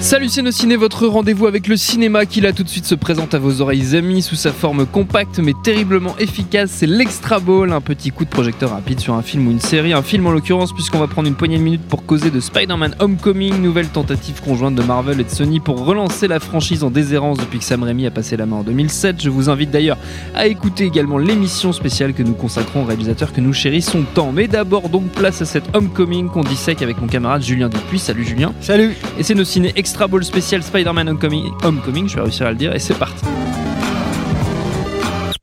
Salut Ciné, votre rendez-vous avec le cinéma qui là tout de suite se présente à vos oreilles amis sous sa forme compacte mais terriblement efficace. C'est l'Extra Ball, un petit coup de projecteur rapide sur un film ou une série. Un film en l'occurrence puisqu'on va prendre une poignée de minutes pour causer de Spider-Man Homecoming, nouvelle tentative conjointe de Marvel et de Sony pour relancer la franchise en déshérence depuis que Sam Raimi a passé la main en 2007. Je vous invite d'ailleurs à écouter également l'émission spéciale que nous consacrons aux réalisateurs que nous chérissons tant. Mais d'abord donc place à cette Homecoming qu'on dissèque avec mon camarade Julien Dupuis. Salut Julien. Salut. Et c'est nos ciné Extra Ball spécial Spider-Man Homecoming, Homecoming, je vais réussir à le dire, et c'est parti.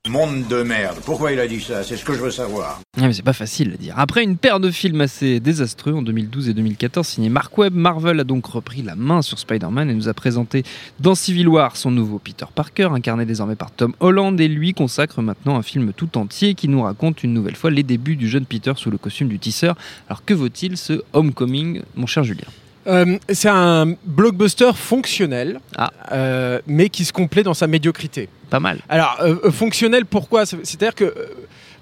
Monde de merde. Pourquoi il a dit ça? C'est ce que je veux savoir. Ah, mais c'est pas facile à dire. Après une paire de films assez désastreux en 2012 et 2014 signé Mark Webb, Marvel a donc repris la main sur Spider-Man et nous a présenté dans Civil War son nouveau Peter Parker, incarné désormais par Tom Holland, et lui consacre maintenant un film tout entier qui nous raconte une nouvelle fois les débuts du jeune Peter sous le costume du tisseur. Alors que vaut-il ce Homecoming, mon cher Julien? Euh, c'est un blockbuster fonctionnel, Ah. euh, mais qui se complaît dans sa médiocrité. Pas mal. Alors, euh, fonctionnel, pourquoi? C'est- C'est-à-dire que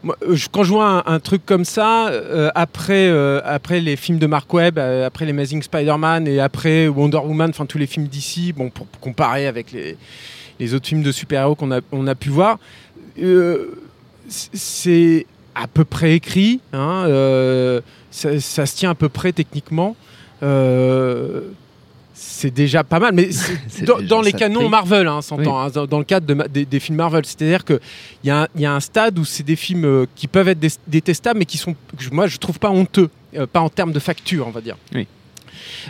moi, quand je vois un, un truc comme ça, après, après les films de Mark Webb, après l'Amazing Spider-Man et après Wonder Woman, enfin tous les films d'ici, bon, pour, pour comparer avec les, les autres films de super-héros qu'on a, on a pu voir, c'est à peu près écrit, hein, ça, ça se tient à peu près techniquement. Euh, c'est déjà pas mal, mais dans, les canons. Marvel, hein, s'entend, hein, dans, dans le cadre de des, des films Marvel. C'est-à-dire qu'il y, a un- y a un stade où c'est des films euh, qui peuvent être dé- détestables, mais qui sont, moi, je trouve pas honteux, euh, pas en termes de facture, on va dire. Oui.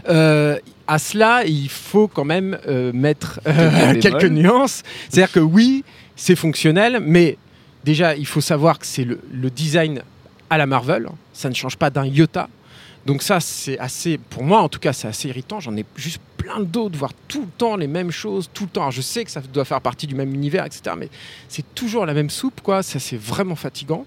Euh, à cela, il faut quand même mettre Quelques nuances. C'est-à-dire que oui, c'est fonctionnel, mais déjà, il faut savoir que c'est le, le design à la Marvel. Ça ne change pas d'un iota. Donc ça, c'est assez, pour moi en tout cas, c'est assez irritant. J'en ai juste plein d'autres, voir tout le temps les mêmes choses, tout le temps. Alors, je sais que ça doit faire partie du même univers, etc. Mais c'est toujours la même soupe, quoi. Ça, c'est vraiment fatigant.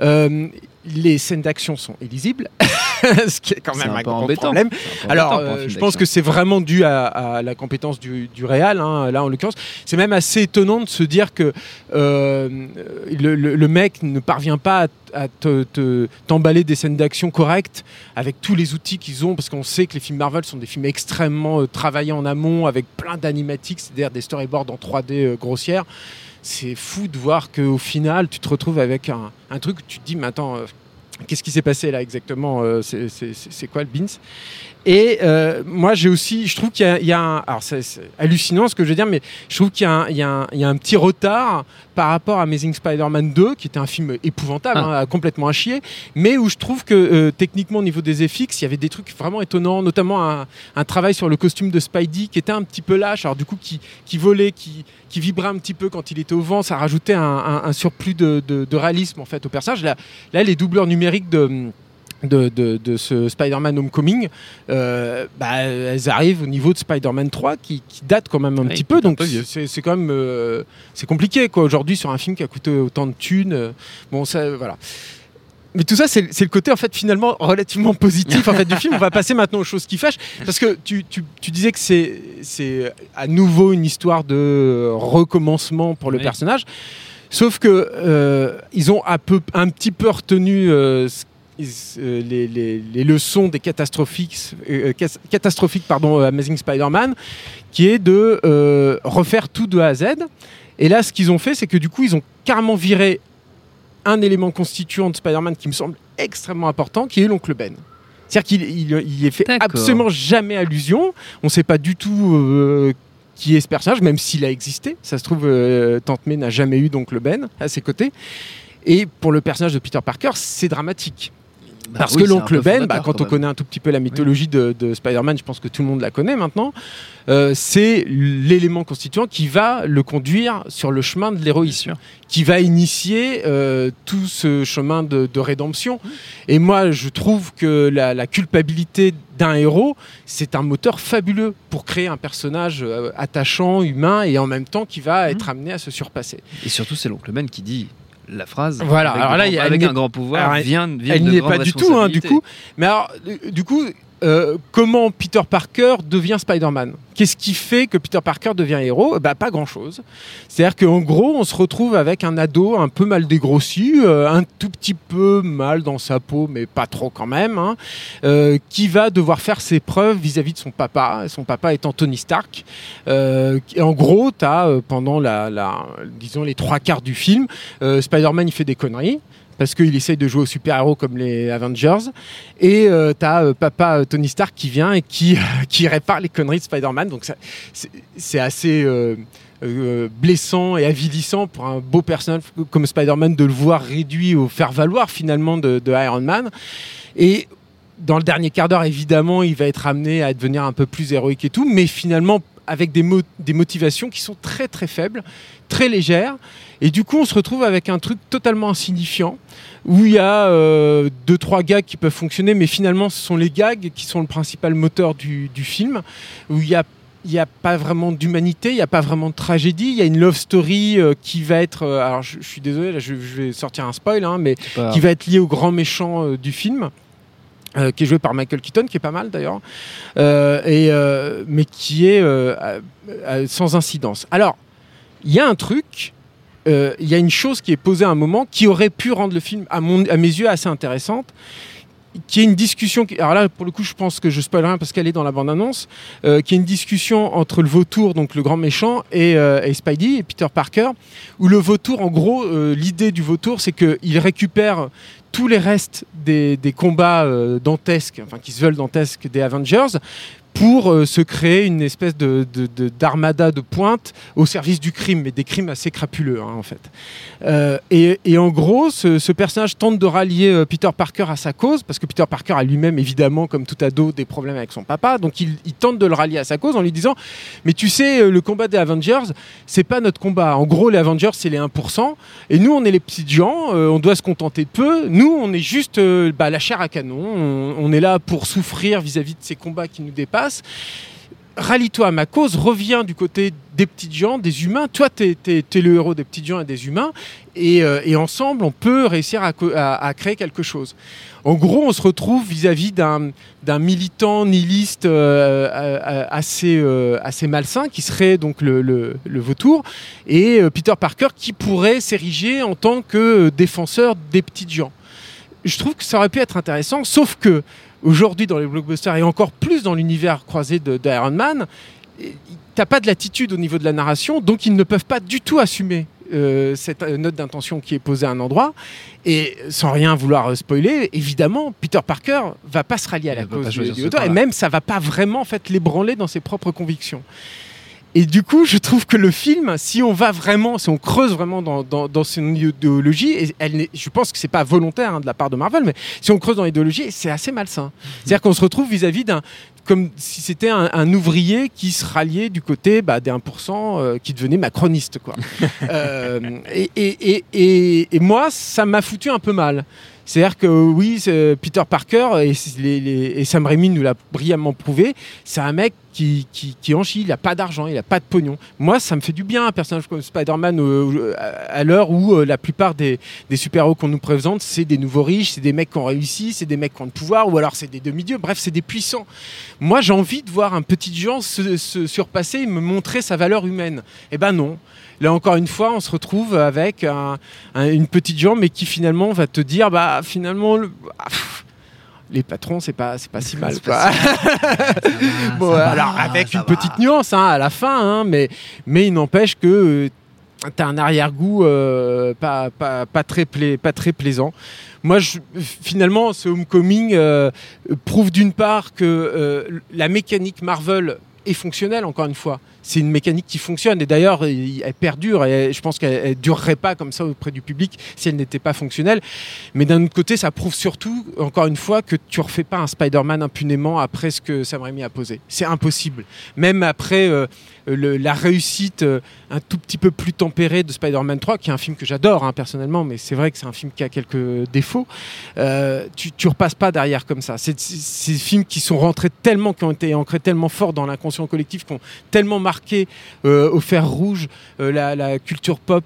Euh, les scènes d'action sont illisibles, ce qui est quand même un un, peu grand embêtant. problème. C'est un peu Alors, embêtant euh, je pense que c'est vraiment dû à, à la compétence du, du réal, hein, là en l'occurrence. C'est même assez étonnant de se dire que euh, le, le- le mec ne parvient pas à, à te- te- t'emballer des scènes d'action correctes avec tous les outils qu'ils ont, parce qu'on sait que les films Marvel sont des films extrêmement euh, travaillés en amont, avec plein d'animatiques, c'est-à-dire des storyboards en 3D euh, grossières. C'est fou de voir qu'au final, tu te retrouves avec un, un truc où tu te dis, mais attends, qu'est-ce qui s'est passé là exactement euh, C'est quoi le Beans Et euh, moi, j'ai aussi, je trouve qu'il y a, il y a un. Alors, c'est c'est hallucinant ce que je veux dire, mais je trouve qu'il y, a un- il y a un- il y a un petit retard par rapport à Amazing Spider-Man 2, qui était un film épouvantable, Ah. hein, complètement à chier, mais où je trouve que euh, techniquement, au niveau des FX, il y avait des trucs vraiment étonnants, notamment un, un travail sur le costume de Spidey qui était un petit peu lâche, alors du coup, qui, qui volait, qui, qui vibrait un petit peu quand il était au vent, ça rajoutait un, un- un surplus de, de- de réalisme en fait au personnage. Là, là les doubleurs numériques de. De, de- de ce Spider-Man Homecoming, euh, bah, elles arrivent au niveau de Spider-Man 3 qui, qui date quand même un petit peu, donc c'est quand même euh, c'est compliqué quoi aujourd'hui sur un film qui a coûté autant de thunes. euh, bon, ça voilà. Mais tout ça, c'est le côté en fait finalement relativement positif en fait du film. On va passer maintenant aux choses qui fâchent parce que tu, tu- tu disais que c'est c'est à nouveau une histoire de recommencement pour le Oui. personnage. Sauf que euh, ils ont un, peu, un petit peu retenu euh, ce- ils- euh, les, les- les leçons des catastrophiques, euh, cas- catastrophiques pardon, euh, Amazing Spider-Man, qui est de euh, refaire tout de A à Z. Et là, ce qu'ils ont fait, c'est que du coup, ils ont carrément viré un élément constituant de Spider-Man qui me semble extrêmement important, qui est l'oncle Ben. C'est-à-dire qu'il il, est fait absolument jamais allusion. On ne sait pas du tout euh, qui est ce personnage, même s'il a existé. Ça se trouve, euh, Tante May n'a jamais eu d'oncle Ben à ses côtés. Et pour le personnage de Peter Parker, c'est dramatique. Bah Parce oui, que l'oncle Ben, bah, quand on connaît un tout petit peu la mythologie de, de Spider-Man, je pense que tout le monde la connaît maintenant, euh, c'est l'élément constituant qui va le conduire sur le chemin de l'héroïsme, qui va initier euh, tout ce chemin de, de rédemption. Mmh. Et moi, je trouve que la, la culpabilité d'un héros, c'est un moteur fabuleux pour créer un personnage euh, attachant, humain, et en même temps qui va être amené à se surpasser. Et surtout, c'est l'oncle Ben qui dit la phrase. Voilà, Avec, alors là, grands- il y a- avec un grand pouvoir elle- vient, vient Elle de n'y est grandes pas du tout, hein, du coup. Mais alors, du coup, euh, comment Peter Parker devient Spider-Man? Qu'est-ce qui fait que Peter Parker devient héros? Bah, Pas grand-chose. C'est-à-dire qu'en gros, on se retrouve avec un ado un peu mal dégrossi, euh, un tout petit peu mal dans sa peau, mais pas trop quand même, hein, euh, qui va devoir faire ses preuves vis-à-vis de son papa, son papa étant Tony Stark. En gros, pendant disons les trois quarts du film, Spider-Man fait des conneries parce qu'il essaye de jouer aux super-héros comme les Avengers. Et euh, t'as euh, papa euh, Tony Stark qui vient et qui, qui répare les conneries de Spider-Man. Donc c'est assez euh, euh, blessant et avilissant pour un beau personnage comme Spider-Man de le voir réduit au faire-valoir finalement de Iron Man. Et dans le dernier quart d'heure, évidemment, il va être amené à devenir un peu plus héroïque et tout, mais finalement avec des, mo- des motivations qui sont très très faibles, très légères. Et du coup, on se retrouve avec un truc totalement insignifiant, où il y a euh, deux, trois gags qui peuvent fonctionner, mais finalement, ce sont les gags qui sont le principal moteur du, du film, où il y a il n'y a pas vraiment d'humanité, il n'y a pas vraiment de tragédie, il y a une love story euh, qui va être, euh, alors je, je suis désolé, là, je, je vais sortir un spoil, hein, mais qui va être lié au grand méchant euh, du film. Euh, qui est joué par Michael Keaton, qui est pas mal d'ailleurs, euh, euh, mais qui est sans incidence. Alors, il y a un truc, il y a une chose qui est posée à un moment qui aurait pu rendre le film, à, à mes yeux, assez intéressante, qui est une discussion. Alors là, pour le coup, je pense que je spoil rien parce qu'elle est dans la bande-annonce, euh, qui est une discussion entre le vautour, donc le grand méchant, et, euh, et Spidey, et Peter Parker, où le vautour, en gros, euh, l'idée du vautour, c'est qu'il récupère tous les restes des, des combats euh, dantesques, enfin qui se veulent dantesques des Avengers, pour euh, se créer une espèce de, d'armada de pointe au service du crime, mais des crimes assez crapuleux hein, en fait. Euh, et, en gros, ce, personnage tente de rallier euh, Peter Parker à sa cause, parce que Peter Parker a lui-même évidemment, comme tout ado, des problèmes avec son papa, donc il, tente de le rallier à sa cause en lui disant, mais tu sais, le combat des Avengers, c'est pas notre combat. En gros, les Avengers, c'est les 1%, et nous, on est les petits gens, on doit se contenter de peu. Nous, on est juste bah, la chair à canon, on, on est là pour souffrir vis-à-vis de ces combats qui nous dépassent. Rallie-toi à ma cause, reviens du côté des petites gens, des humains. Toi, t'es es, le héros des petites gens et des humains. Et, euh, ensemble, on peut réussir à, créer quelque chose. En gros, on se retrouve vis-à-vis d'un militant nihiliste euh, euh, assez, assez malsain, qui serait donc le, le- vautour, et Peter Parker qui pourrait s'ériger en tant que défenseur des petites gens. Je trouve que ça aurait pu être intéressant, sauf que aujourd'hui dans les blockbusters et encore plus dans l'univers croisé d'Iron Man, t'as pas de latitude au niveau de la narration, donc ils ne peuvent pas du tout assumer euh, cette euh, note d'intention qui est posée à un endroit. Et sans rien vouloir euh, spoiler, évidemment, Peter Parker va pas se rallier à la cause du, du auteur, et même ça va pas vraiment en fait l'ébranler dans ses propres convictions. Et du coup, je trouve que le film, si on va vraiment, si on creuse vraiment dans, dans, dans son idéologie, et elle je pense que c'est pas volontaire hein, de la part de Marvel, mais si on creuse dans l'idéologie, c'est assez malsain. C'est-à-dire qu'on se retrouve vis-à-vis d'un, comme si c'était un, un ouvrier qui se ralliait du côté bah, des 1% euh, qui devenait macroniste, quoi. Euh, et, et, et, et, et moi, ça m'a foutu un peu mal. C'est-à-dire que oui, c'est Peter Parker et, c'est les- les- et Sam Raimi nous l'a brillamment prouvé, c'est un mec qui, qui, qui il n'a pas d'argent, il n'a pas de pognon. Moi, ça me fait du bien un personnage comme Spider-Man euh, à l'heure où euh, la plupart des, des super-héros qu'on nous présente, c'est des nouveaux riches, c'est des mecs qui ont réussi, c'est des mecs qui ont le pouvoir, ou alors c'est des demi-dieux, bref, c'est des puissants. Moi, j'ai envie de voir un petit gens se, se surpasser et me montrer sa valeur humaine. Eh ben non. Là encore une fois, on se retrouve avec un- un- une petite jambe, mais qui finalement va te dire, bah finalement, le- ah, les patrons, c'est pas, c'est pas si mal. Pas si Bon, alors avec une petite nuance hein, à la fin, hein, mais, mais il n'empêche que euh, t'as un arrière-goût euh, pas, pas, pas, très pla- pas très plaisant. Moi, je, finalement, ce Homecoming euh, prouve d'une part que euh, la mécanique Marvel est fonctionnelle, encore une fois. C'est une mécanique qui fonctionne et d'ailleurs il- elle perdure et je pense qu'elle elle durerait pas comme ça auprès du public si elle n'était pas fonctionnelle. Mais d'un autre côté, ça prouve surtout, encore une fois, que tu refais pas un Spider-Man impunément après ce que Sam Raimi a posé. C'est impossible. Même après euh, la réussite euh, un tout petit peu plus tempérée de Spider-Man 3, qui est un film que j'adore hein, personnellement, mais c'est vrai que c'est un film qui a quelques défauts. Euh, tu, tu repasses pas derrière comme ça. C'est des films qui sont rentrés tellement, qui ont été ancrés tellement fort dans l'inconscient collectif, qui ont tellement marqué euh, au fer rouge euh, la, la culture pop.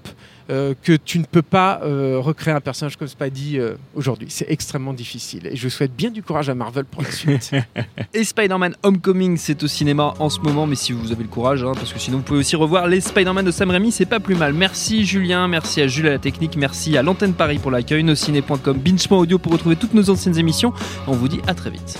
euh, que tu ne peux pas euh, recréer un personnage comme Spidey euh, aujourd'hui. C'est extrêmement difficile. Et je souhaite bien du courage à Marvel pour la suite. Et Spider-Man Homecoming, c'est au cinéma en ce moment, mais si vous avez le courage, hein, parce que sinon vous pouvez aussi revoir les Spider-Man de Sam Raimi, c'est pas plus mal. Merci Julien, merci à Jules à la technique, merci à l'antenne Paris pour l'accueil, nociné.com, binge.audio audio pour retrouver toutes nos anciennes émissions. On vous dit à très vite.